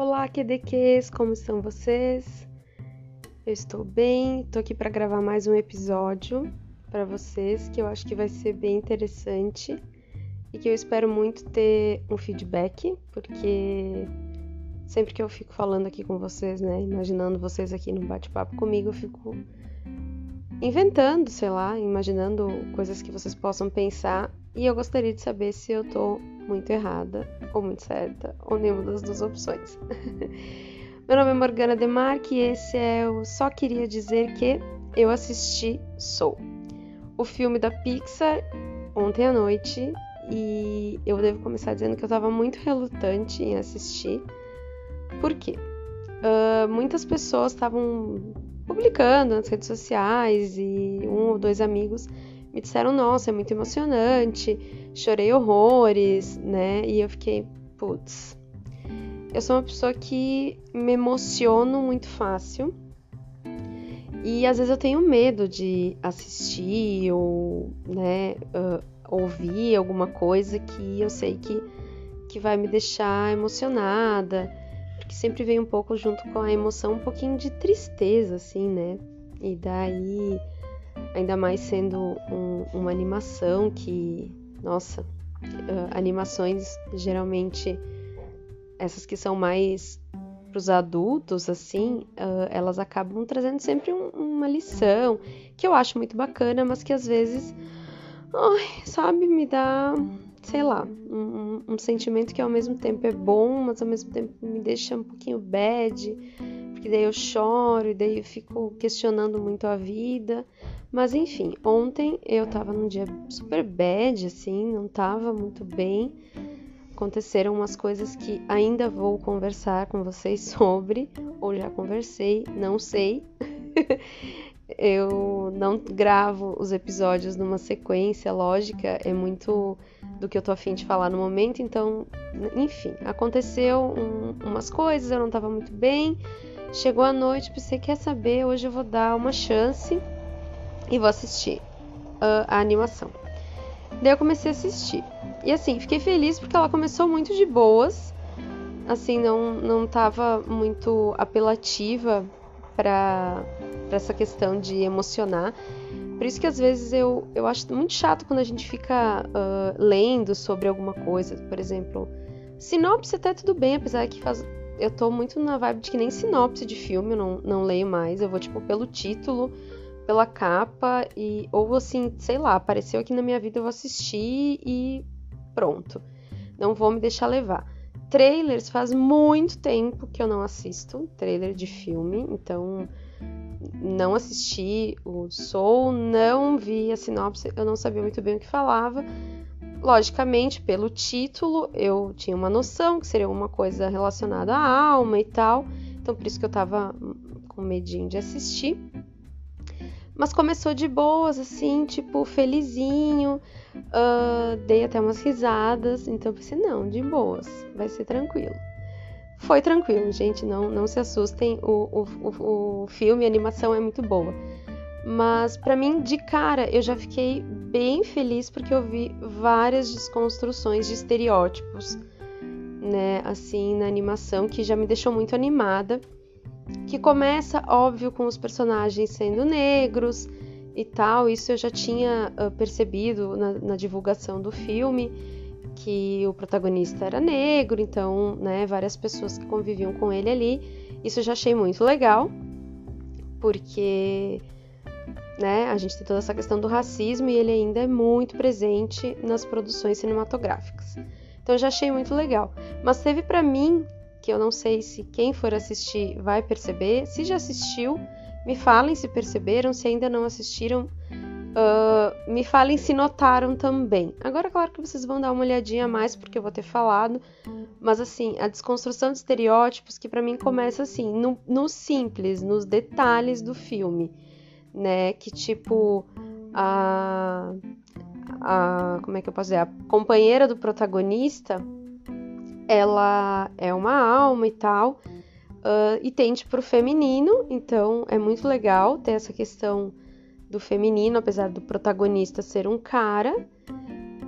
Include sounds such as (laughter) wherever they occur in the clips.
Olá, QDQs, como estão vocês? Eu estou bem, estou aqui para gravar mais um episódio para vocês que eu acho que vai ser bem interessante e que eu espero muito ter um feedback, porque sempre que eu fico falando aqui com vocês, né, imaginando vocês aqui no bate-papo comigo, eu fico inventando, sei lá, imaginando coisas que vocês possam pensar e eu gostaria de saber se eu tô muito errada ou muito certa, ou nenhuma das duas opções. (laughs) Meu nome é Morgana Demarque e esse é o Só Queria Dizer Que Eu Assisti Soul, o filme da Pixar ontem à noite e eu devo começar dizendo que eu estava muito relutante em assistir. Por quê? Uh, muitas pessoas estavam publicando nas redes sociais e um ou dois amigos me disseram, nossa, é muito emocionante, chorei horrores, né? E eu fiquei, putz. Eu sou uma pessoa que me emociono muito fácil. E às vezes eu tenho medo de assistir ou, né, uh, ouvir alguma coisa que eu sei que, que vai me deixar emocionada. Porque sempre vem um pouco junto com a emoção, um pouquinho de tristeza, assim, né? E daí ainda mais sendo um, uma animação que, nossa, uh, animações geralmente essas que são mais para os adultos, assim, uh, elas acabam trazendo sempre um, uma lição que eu acho muito bacana, mas que às vezes, ai, sabe, me dá, sei lá, um, um, sentimento que ao mesmo tempo é bom, mas ao mesmo tempo me deixa um pouquinho bad, porque daí eu choro e daí eu fico questionando muito a vida. Mas enfim, ontem eu tava num dia super bad, assim, não tava muito bem. Aconteceram umas coisas que ainda vou conversar com vocês (laughs) sobre, ou já conversei, não sei. (laughs) eu não gravo os episódios numa sequência lógica, é muito do que eu tô afim de falar no momento, então, enfim, aconteceu um, umas coisas, eu não tava muito bem. Chegou a noite, pensei, quer saber, hoje eu vou dar uma chance e vou assistir uh, a animação. Daí eu comecei a assistir. E assim, fiquei feliz porque ela começou muito de boas. Assim, não, não tava muito apelativa para essa questão de emocionar. Por isso que às vezes eu, eu acho muito chato quando a gente fica uh, lendo sobre alguma coisa. Por exemplo, sinopse até tudo bem, apesar que faz, eu tô muito na vibe de que nem sinopse de filme eu não, não leio mais. Eu vou, tipo, pelo título pela capa e ou assim, sei lá, apareceu aqui na minha vida, eu vou assistir e pronto. Não vou me deixar levar. Trailers faz muito tempo que eu não assisto trailer de filme, então não assisti o Soul, não vi a sinopse, eu não sabia muito bem o que falava. Logicamente, pelo título, eu tinha uma noção que seria uma coisa relacionada à alma e tal, então por isso que eu tava com medinho de assistir. Mas começou de boas, assim, tipo, felizinho. Uh, dei até umas risadas. Então pensei, não, de boas, vai ser tranquilo. Foi tranquilo, gente, não, não se assustem. O, o, o filme, a animação é muito boa. Mas para mim, de cara, eu já fiquei bem feliz porque eu vi várias desconstruções de estereótipos, né, assim, na animação, que já me deixou muito animada que começa, óbvio, com os personagens sendo negros e tal. Isso eu já tinha uh, percebido na, na, divulgação do filme, que o protagonista era negro, então, né, várias pessoas que conviviam com ele ali. Isso eu já achei muito legal, porque né, a gente tem toda essa questão do racismo e ele ainda é muito presente nas produções cinematográficas. Então eu já achei muito legal. Mas teve para mim que eu não sei se quem for assistir vai perceber. Se já assistiu, me falem se perceberam, se ainda não assistiram, uh, me falem se notaram também. Agora, claro que vocês vão dar uma olhadinha a mais, porque eu vou ter falado, mas assim, a desconstrução de estereótipos que para mim começa assim, no, no simples, nos detalhes do filme, né? Que tipo, a. a como é que eu posso dizer? A companheira do protagonista ela é uma alma e tal, uh, e tende para o feminino, então é muito legal ter essa questão do feminino, apesar do protagonista ser um cara,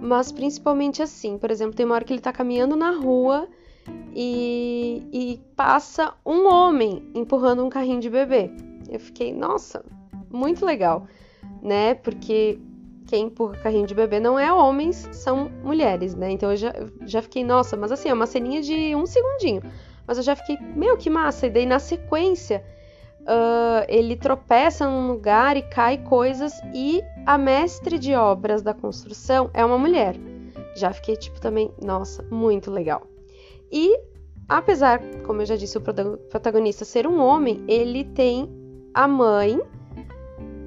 mas principalmente assim, por exemplo, tem uma hora que ele tá caminhando na rua e, e passa um homem empurrando um carrinho de bebê. Eu fiquei, nossa, muito legal, né? Porque quem empurra carrinho de bebê não é homens, são mulheres, né? Então eu já, já fiquei, nossa, mas assim, é uma ceninha de um segundinho. Mas eu já fiquei, meu, que massa! E daí na sequência, uh, ele tropeça num lugar e cai coisas, e a mestre de obras da construção é uma mulher. Já fiquei, tipo, também, nossa, muito legal. E apesar, como eu já disse, o protagonista ser um homem, ele tem a mãe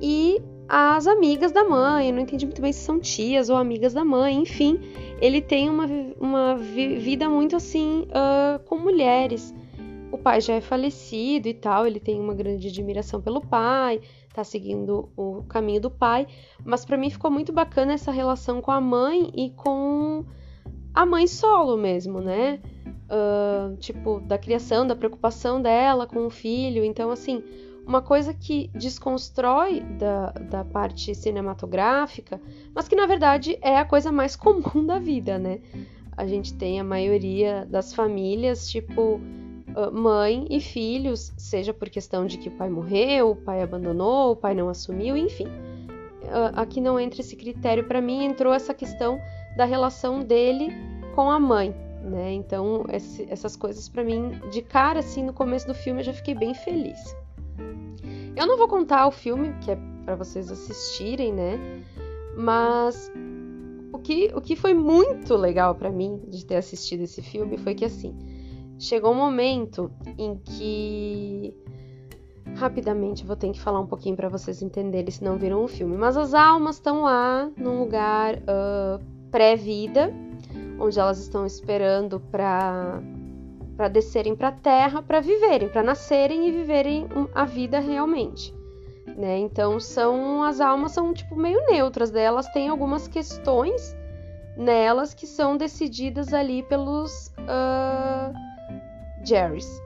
e as amigas da mãe. Não entendi muito bem se são tias ou amigas da mãe. Enfim, ele tem uma, uma vida muito assim uh, com mulheres. O pai já é falecido e tal, ele tem uma grande admiração pelo pai, tá seguindo o caminho do pai. Mas para mim ficou muito bacana essa relação com a mãe e com a mãe solo mesmo, né? uh, tipo, da criação, da preocupação dela com o filho. Então, assim, uma coisa que desconstrói da, da parte cinematográfica, mas que na verdade é a coisa mais (laughs) comum da vida, né? A gente tem a maioria das famílias, tipo, mãe e filhos, seja por questão de que o pai morreu, o pai abandonou, o pai não assumiu, enfim. Aqui não entra esse critério. Para mim, entrou essa questão da relação dele com a mãe né? Então, esse, essas coisas para mim, de cara assim, no começo do filme, eu já fiquei bem feliz. Eu não vou contar o filme, que é para vocês assistirem, né? Mas o que, o que foi muito legal para mim de ter assistido esse filme foi que assim, chegou um momento em que rapidamente vou ter que falar um pouquinho para vocês entenderem se não viram o filme, mas as almas estão lá num lugar uh, pré-vida, onde elas estão esperando para para descerem para a terra, para viverem, para nascerem e viverem a vida realmente. Né? Então são as almas são tipo meio neutras delas, têm algumas questões nelas que são decididas ali pelos uh, Jerrys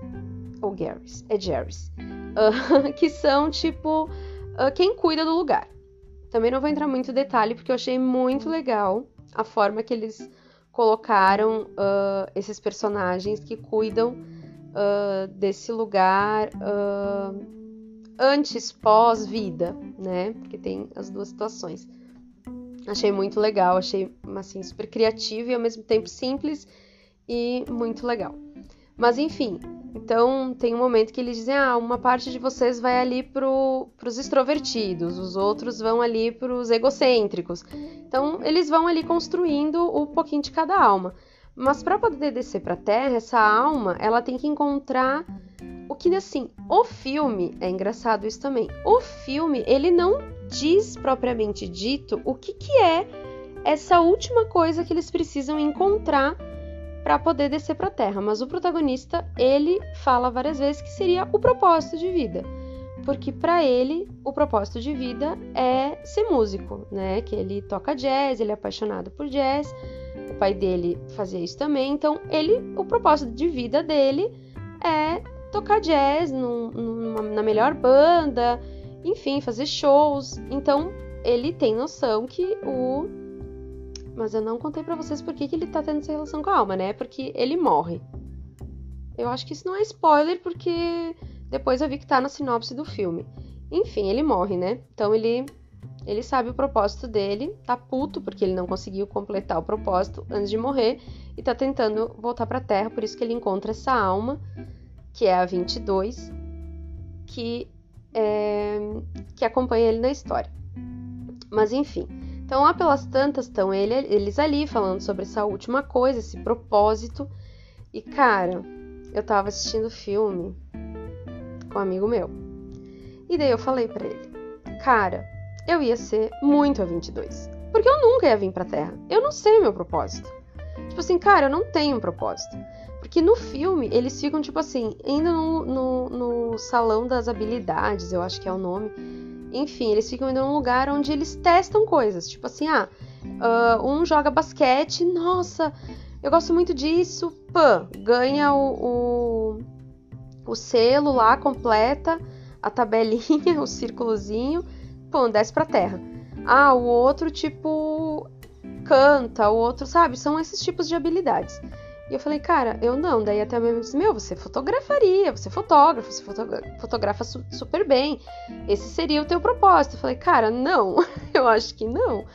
ou Garys, é Jerrys, uh, (laughs) que são tipo uh, quem cuida do lugar. Também não vou entrar muito detalhe porque eu achei muito legal a forma que eles colocaram uh, esses personagens que cuidam uh, desse lugar uh, antes, pós-vida, né? Porque tem as duas situações. Achei muito legal, achei assim, super criativo e ao mesmo tempo simples e muito legal. Mas enfim, então tem um momento que eles dizem: ah, uma parte de vocês vai ali para os extrovertidos, os outros vão ali para os egocêntricos. Então eles vão ali construindo um pouquinho de cada alma. Mas para poder descer para a Terra, essa alma ela tem que encontrar o que assim, o filme é engraçado isso também. O filme ele não diz propriamente dito o que, que é essa última coisa que eles precisam encontrar para poder descer para a Terra, mas o protagonista ele fala várias vezes que seria o propósito de vida, porque para ele o propósito de vida é ser músico, né? Que ele toca jazz, ele é apaixonado por jazz, o pai dele fazia isso também, então ele, o propósito de vida dele é tocar jazz num, numa, na melhor banda, enfim, fazer shows. Então ele tem noção que o mas eu não contei para vocês por que, que ele tá tendo essa relação com a alma, né? Porque ele morre. Eu acho que isso não é spoiler, porque depois eu vi que tá na sinopse do filme. Enfim, ele morre, né? Então ele ele sabe o propósito dele, tá puto porque ele não conseguiu completar o propósito antes de morrer e tá tentando voltar para Terra, por isso que ele encontra essa alma, que é a 22, que é, que acompanha ele na história. Mas enfim, então, lá pelas tantas, estão ele, eles ali falando sobre essa última coisa, esse propósito. E, cara, eu tava assistindo filme com um amigo meu. E daí eu falei para ele, cara, eu ia ser muito a 22. Porque eu nunca ia vir pra Terra. Eu não sei o meu propósito. Tipo assim, cara, eu não tenho um propósito. Porque no filme, eles ficam, tipo assim, indo no, no, no salão das habilidades, eu acho que é o nome enfim, eles ficam indo num lugar onde eles testam coisas. Tipo assim, ah, uh, um joga basquete, nossa, eu gosto muito disso, pã, ganha o, o, o selo lá, completa a tabelinha, (laughs) o círculozinho, pô, desce pra terra. Ah, o outro, tipo, canta, o outro, sabe? São esses tipos de habilidades. E eu falei, cara, eu não. Daí até minha disse, meu, você fotografaria, você fotógrafo, você fotografa su super bem. Esse seria o teu propósito. Eu falei, cara, não. (laughs) eu acho que não.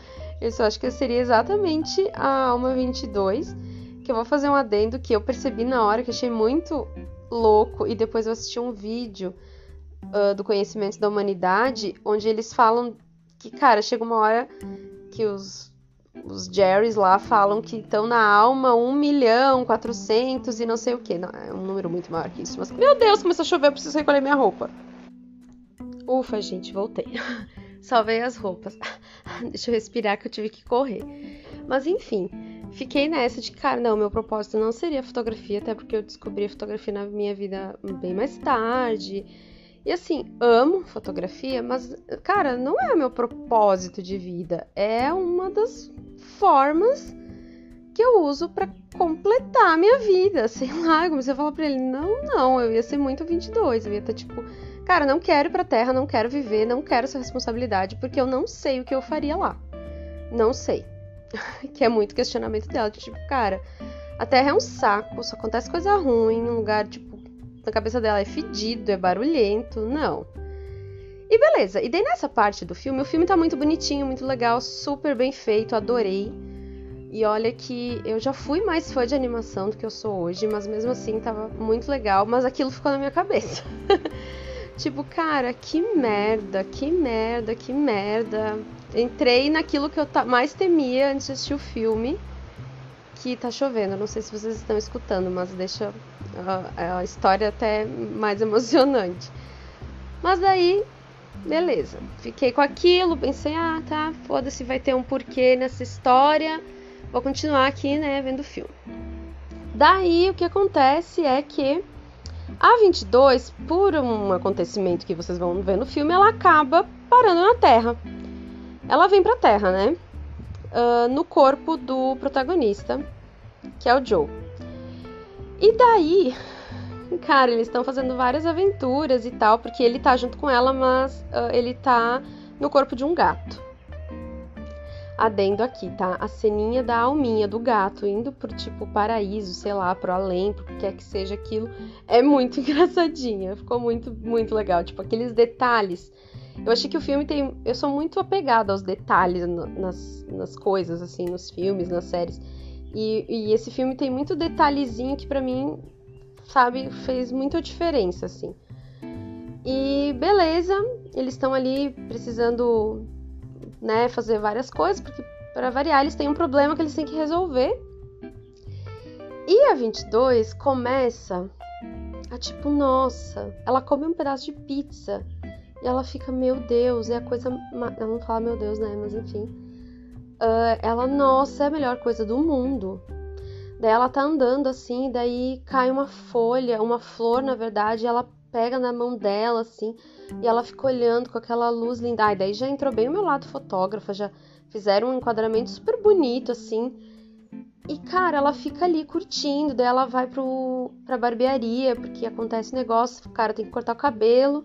Eu só acho que seria exatamente a Alma 22. Que eu vou fazer um adendo que eu percebi na hora, que achei muito louco. E depois eu assisti um vídeo uh, do Conhecimento da Humanidade, onde eles falam que, cara, chega uma hora que os os Jerrys lá falam que estão na alma 1 milhão 400 e não sei o que. É um número muito maior que isso. Mas, meu Deus, começou a chover, eu preciso recolher minha roupa. Ufa, gente, voltei. (laughs) Salvei as roupas. (laughs) Deixa eu respirar que eu tive que correr. Mas enfim, fiquei nessa de, cara, não, meu propósito não seria fotografia, até porque eu descobri a fotografia na minha vida bem mais tarde. E assim, amo fotografia, mas, cara, não é meu propósito de vida. É uma das formas que eu uso para completar a minha vida. (laughs) Sei lá, eu comecei a falar pra ele: não, não, eu ia ser muito 22. Eu ia estar tipo, cara, não quero ir pra terra, não quero viver, não quero essa responsabilidade, porque eu não sei o que eu faria lá. Não sei. (laughs) que é muito questionamento dela. Tipo, cara, a terra é um saco, só acontece coisa ruim, um lugar, tipo, na cabeça dela é fedido, é barulhento. Não. E beleza, e daí nessa parte do filme, o filme tá muito bonitinho, muito legal, super bem feito, adorei. E olha que eu já fui mais fã de animação do que eu sou hoje, mas mesmo assim tava muito legal, mas aquilo ficou na minha cabeça. (laughs) tipo, cara, que merda, que merda, que merda. Entrei naquilo que eu mais temia antes de assistir o filme que tá chovendo. Não sei se vocês estão escutando, mas deixa a, a história até mais emocionante. Mas daí, beleza. Fiquei com aquilo, pensei, ah, tá, foda-se, vai ter um porquê nessa história. Vou continuar aqui, né, vendo o filme. Daí o que acontece é que a 22, por um acontecimento que vocês vão ver no filme, ela acaba parando na Terra. Ela vem pra Terra, né? Uh, no corpo do protagonista, que é o Joe. E daí, cara, eles estão fazendo várias aventuras e tal, porque ele tá junto com ela, mas uh, ele tá no corpo de um gato. Adendo aqui, tá? A ceninha da alminha do gato indo pro tipo paraíso, sei lá, pro além, pro que quer que seja aquilo, é muito (laughs) engraçadinha. Ficou muito, muito legal. Tipo, aqueles detalhes. Eu achei que o filme tem. Eu sou muito apegada aos detalhes nas, nas coisas, assim, nos filmes, nas séries. E, e esse filme tem muito detalhezinho que para mim, sabe, fez muita diferença, assim. E beleza, eles estão ali precisando, né, fazer várias coisas, porque para variar eles têm um problema que eles têm que resolver. E a 22 começa a tipo, nossa, ela come um pedaço de pizza e ela fica, meu Deus, é a coisa. Ela não fala meu Deus, né? Mas enfim uh, ela, nossa, é a melhor coisa do mundo. Daí ela tá andando assim, daí cai uma folha, uma flor, na verdade, ela pega na mão dela, assim, e ela fica olhando com aquela luz linda. Ai, daí já entrou bem o meu lado fotógrafa, já fizeram um enquadramento super bonito, assim. E, cara, ela fica ali curtindo, daí ela vai pro, pra barbearia, porque acontece negócio, o cara tem que cortar o cabelo.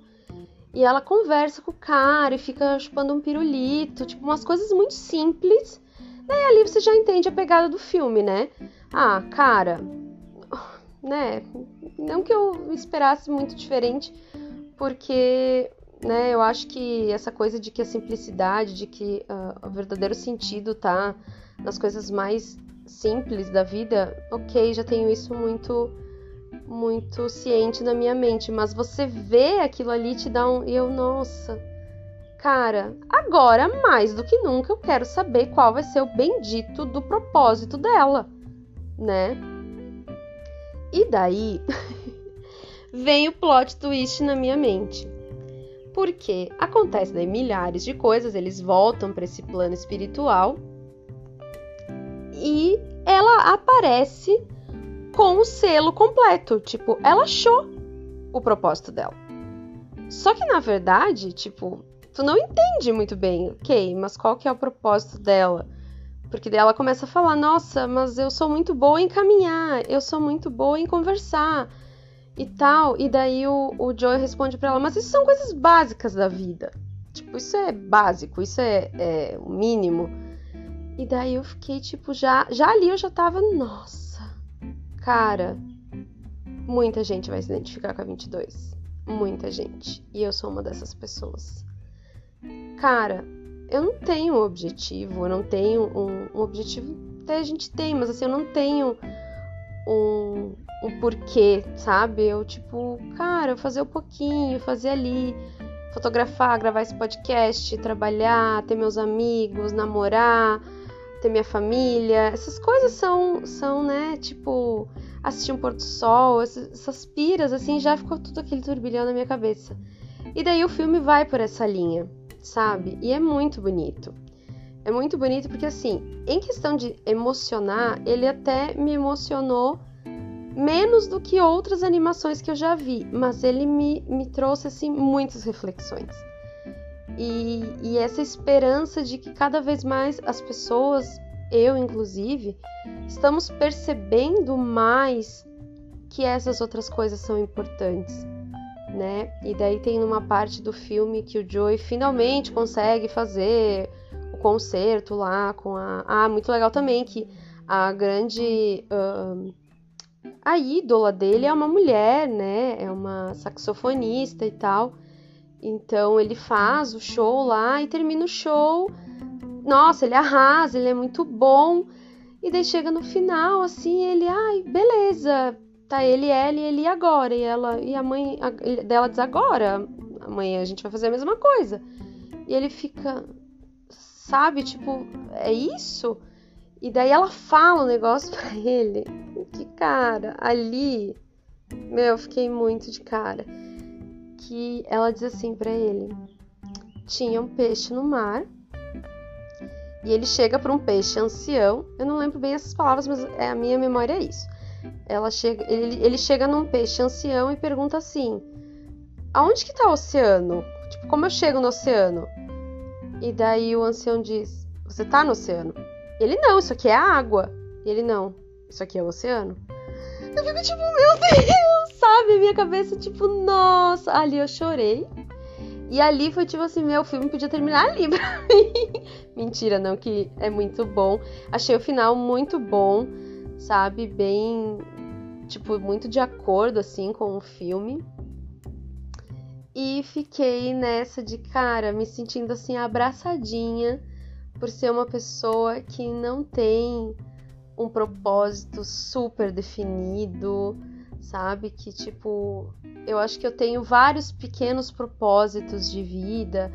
E ela conversa com o cara e fica chupando um pirulito, tipo, umas coisas muito simples. Daí ali você já entende a pegada do filme, né? Ah, cara, né? Não que eu esperasse muito diferente, porque, né, eu acho que essa coisa de que a simplicidade, de que uh, o verdadeiro sentido tá nas coisas mais simples da vida, ok, já tenho isso muito muito ciente na minha mente, mas você vê aquilo ali te dá um. Eu, nossa. Cara, agora mais do que nunca eu quero saber qual vai ser o bendito do propósito dela, né? E daí (laughs) vem o plot twist na minha mente. Porque acontece daí milhares de coisas, eles voltam para esse plano espiritual e ela aparece com o selo completo. Tipo, ela achou o propósito dela. Só que na verdade, tipo, tu não entende muito bem, ok, mas qual que é o propósito dela? Porque daí ela começa a falar, nossa, mas eu sou muito boa em caminhar, eu sou muito boa em conversar e tal. E daí o, o Joey responde para ela, mas isso são coisas básicas da vida. Tipo, isso é básico, isso é, é o mínimo. E daí eu fiquei, tipo, já, já ali eu já tava, nossa cara, muita gente vai se identificar com a 22. Muita gente. E eu sou uma dessas pessoas. Cara, eu não tenho um objetivo, eu não tenho um, um objetivo. Até a gente tem, mas assim, eu não tenho um, um porquê, sabe? Eu, tipo, cara, fazer um pouquinho, fazer ali, fotografar, gravar esse podcast, trabalhar, ter meus amigos, namorar, ter minha família. Essas coisas são, são né, tipo, assistir um pôr do sol, essas, essas piras, assim, já ficou tudo aquele turbilhão na minha cabeça. E daí o filme vai por essa linha, sabe? E é muito bonito. É muito bonito porque, assim, em questão de emocionar, ele até me emocionou menos do que outras animações que eu já vi, mas ele me, me trouxe, assim, muitas reflexões. E, e essa esperança de que cada vez mais as pessoas, eu inclusive, estamos percebendo mais que essas outras coisas são importantes, né? E daí tem uma parte do filme que o Joey finalmente consegue fazer o concerto lá com a. Ah, muito legal também que a grande. Uh, a ídola dele é uma mulher, né? É uma saxofonista e tal. Então ele faz o show lá e termina o show. Nossa, ele arrasa, ele é muito bom. E daí chega no final, assim, ele, ai, beleza, tá ele, ela e ele agora. E ela e a mãe a, dela diz agora, amanhã a gente vai fazer a mesma coisa. E ele fica, sabe, tipo, é isso? E daí ela fala o um negócio (laughs) pra ele. Que cara, ali, meu, eu fiquei muito de cara. Que ela diz assim para ele: tinha um peixe no mar e ele chega para um peixe ancião. Eu não lembro bem essas palavras, mas é a minha memória é isso. Ela chega, ele, ele chega num peixe ancião e pergunta assim: Aonde que tá o oceano? Tipo, como eu chego no oceano? E daí o ancião diz: Você tá no oceano? Ele não, isso aqui é água. E ele não, isso aqui é o oceano. Eu fico tipo, meu Deus, sabe? Minha cabeça, tipo, nossa. Ali eu chorei. E ali foi tipo assim, meu filme podia terminar ali (laughs) pra mim. Mentira, não, que é muito bom. Achei o final muito bom, sabe? Bem, tipo, muito de acordo, assim, com o filme. E fiquei nessa de, cara, me sentindo assim, abraçadinha por ser uma pessoa que não tem um propósito super definido, sabe? Que tipo, eu acho que eu tenho vários pequenos propósitos de vida,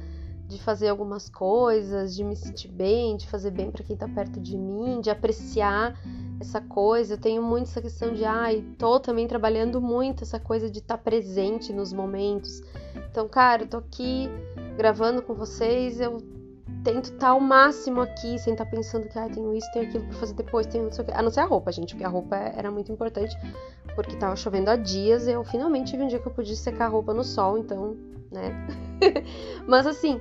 de fazer algumas coisas, de me sentir bem, de fazer bem para quem tá perto de mim, de apreciar essa coisa. Eu tenho muito essa questão de, ai, ah, tô também trabalhando muito essa coisa de estar tá presente nos momentos. Então, cara, eu tô aqui gravando com vocês, eu tento estar tá ao máximo aqui, sem estar tá pensando que ah, tenho isso, tenho aquilo para fazer depois, tenho não sei o que. A não ser a roupa, gente, porque a roupa era muito importante, porque tava chovendo há dias, eu finalmente tive um dia que eu podia secar a roupa no sol, então, né? (laughs) Mas assim,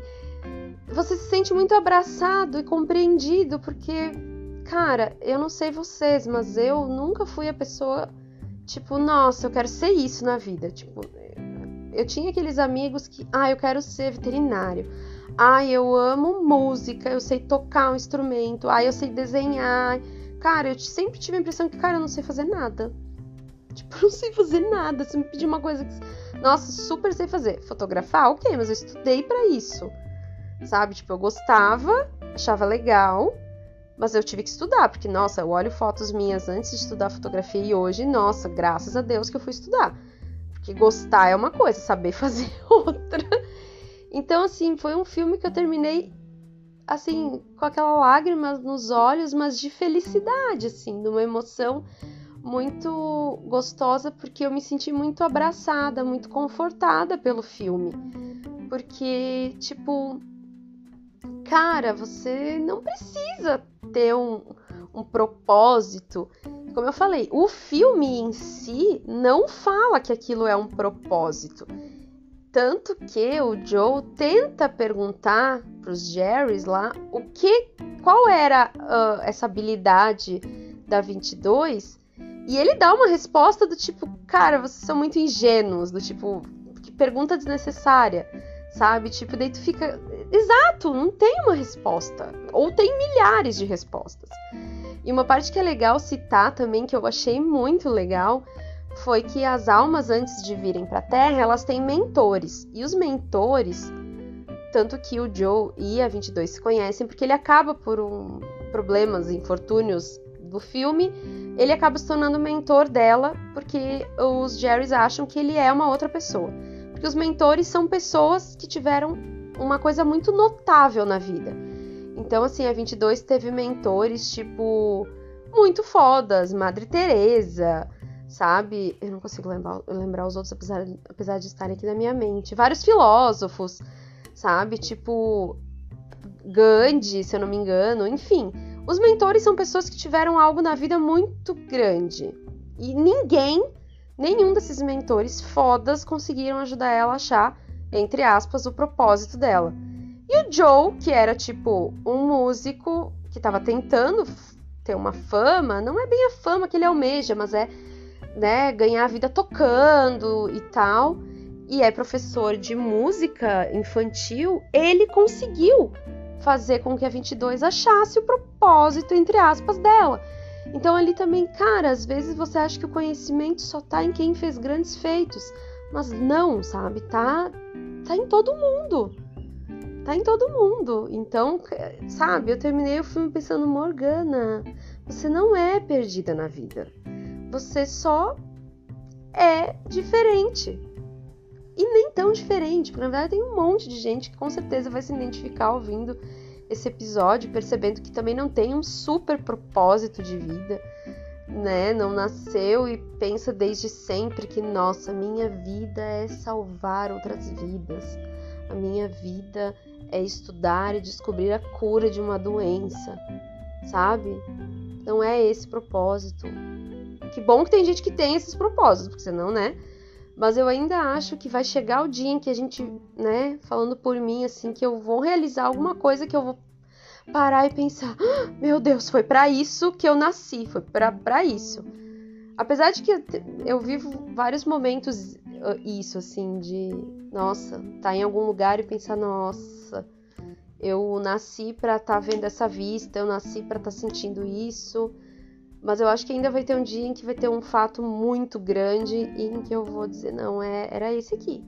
você se sente muito abraçado e compreendido, porque, cara, eu não sei vocês, mas eu nunca fui a pessoa, tipo, nossa, eu quero ser isso na vida. Tipo, eu tinha aqueles amigos que, ah, eu quero ser veterinário Ai, eu amo música, eu sei tocar um instrumento, ai, eu sei desenhar. Cara, eu sempre tive a impressão que, cara, eu não sei fazer nada. (laughs) Tipo, eu não sei fazer nada. Se me pedir uma coisa que. Nossa, super sei fazer. Fotografar, ok, mas eu estudei para isso. Sabe? Tipo, eu gostava, achava legal, mas eu tive que estudar, porque, nossa, eu olho fotos minhas antes de estudar fotografia e hoje, nossa, graças a Deus que eu fui estudar. Porque gostar é uma coisa, saber (laughs) fazer outra. Então, assim, foi um filme que eu terminei assim, com aquela lágrima nos olhos, mas de felicidade, assim, de uma emoção muito gostosa, porque eu me senti muito abraçada, muito confortada pelo filme. Porque, tipo, cara, você não precisa ter um, um propósito. Como eu falei, o filme em si não fala que aquilo é um propósito. Tanto que o Joe tenta perguntar para os Jerrys lá o que, qual era uh, essa habilidade da 22 e ele dá uma resposta do tipo, cara, vocês são muito ingênuos, do tipo, que pergunta desnecessária, sabe? Tipo, daí tu fica, exato, não tem uma resposta ou tem milhares de respostas. E uma parte que é legal citar também, que eu achei muito legal, foi que as almas, antes de virem para a Terra, elas têm mentores. E os mentores, tanto que o Joe e a 22 se conhecem, porque ele acaba por um, problemas, infortúnios do filme, ele acaba se tornando mentor dela, porque os Jerrys acham que ele é uma outra pessoa. Porque os mentores são pessoas que tiveram uma coisa muito notável na vida. Então, assim, a 22 teve mentores, tipo, muito fodas, Madre Teresa, sabe? Eu não consigo lembrar, lembrar os outros, apesar, apesar de estarem aqui na minha mente. Vários filósofos, sabe? Tipo, Gandhi, se eu não me engano, enfim. Os mentores são pessoas que tiveram algo na vida muito grande. E ninguém, nenhum desses mentores fodas conseguiram ajudar ela a achar, entre aspas, o propósito dela. E o Joe, que era tipo um músico que estava tentando ter uma fama, não é bem a fama que ele almeja, mas é né, ganhar a vida tocando e tal, e é professor de música infantil, ele conseguiu fazer com que a 22 achasse o propósito, entre aspas, dela. Então ali também, cara, às vezes você acha que o conhecimento só tá em quem fez grandes feitos, mas não, sabe? Tá, tá em todo mundo. Tá em todo mundo. Então, sabe, eu terminei o filme pensando, Morgana, você não é perdida na vida. Você só é diferente. E nem tão diferente, porque na verdade tem um monte de gente que com certeza vai se identificar ouvindo esse episódio, percebendo que também não tem um super propósito de vida, né? Não nasceu e pensa desde sempre que, nossa, minha vida é salvar outras vidas. A minha vida é estudar e descobrir a cura de uma doença, sabe? Não é esse propósito. Que bom que tem gente que tem esses propósitos, porque senão, né? Mas eu ainda acho que vai chegar o dia em que a gente, né, falando por mim, assim, que eu vou realizar alguma coisa que eu vou parar e pensar: ah, meu Deus, foi para isso que eu nasci, foi para isso. Apesar de que eu vivo vários momentos uh, isso, assim, de nossa, tá em algum lugar e pensar: nossa, eu nasci para estar tá vendo essa vista, eu nasci para estar tá sentindo isso. Mas eu acho que ainda vai ter um dia em que vai ter um fato muito grande e em que eu vou dizer, não, é, era esse aqui.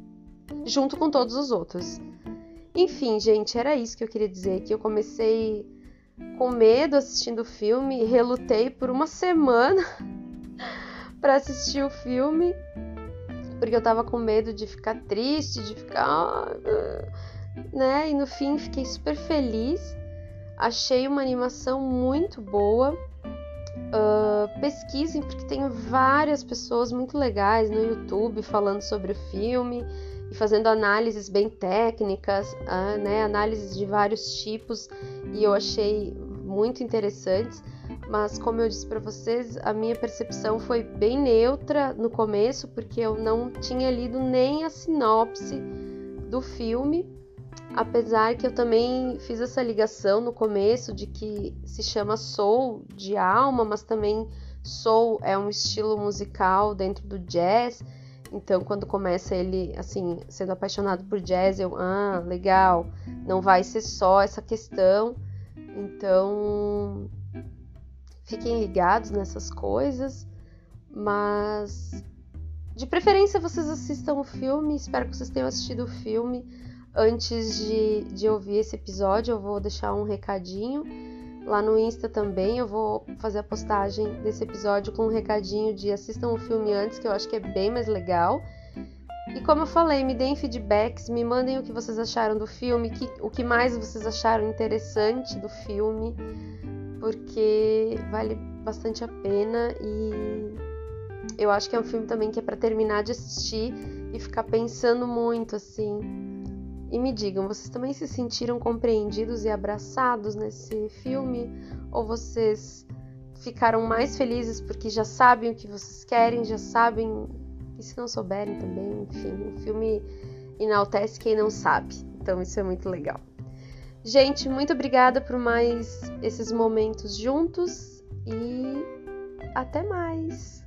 Junto com todos os outros. Enfim, gente, era isso que eu queria dizer. Que eu comecei com medo assistindo o filme, relutei por uma semana (laughs) para assistir o filme, porque eu tava com medo de ficar triste, de ficar. né? E no fim fiquei super feliz. Achei uma animação muito boa. Uh, pesquisem, porque tem várias pessoas muito legais no YouTube falando sobre o filme e fazendo análises bem técnicas, uh, né, análises de vários tipos, e eu achei muito interessantes. Mas, como eu disse para vocês, a minha percepção foi bem neutra no começo, porque eu não tinha lido nem a sinopse do filme Apesar que eu também fiz essa ligação no começo de que se chama soul de alma, mas também soul é um estilo musical dentro do jazz. Então, quando começa ele assim, sendo apaixonado por jazz, eu, ah, legal, não vai ser só essa questão. Então, fiquem ligados nessas coisas, mas de preferência vocês assistam o filme, espero que vocês tenham assistido o filme Antes de, de ouvir esse episódio, eu vou deixar um recadinho. Lá no Insta também eu vou fazer a postagem desse episódio com um recadinho de assistam o filme antes, que eu acho que é bem mais legal. E como eu falei, me deem feedbacks, me mandem o que vocês acharam do filme, que, o que mais vocês acharam interessante do filme, porque vale bastante a pena e eu acho que é um filme também que é para terminar de assistir e ficar pensando muito assim e me digam, vocês também se sentiram compreendidos e abraçados nesse filme? Ou vocês ficaram mais felizes porque já sabem o que vocês querem, já sabem. E se não souberem também, enfim, o filme enaltece quem não sabe. Então isso é muito legal. Gente, muito obrigada por mais esses momentos juntos e até mais!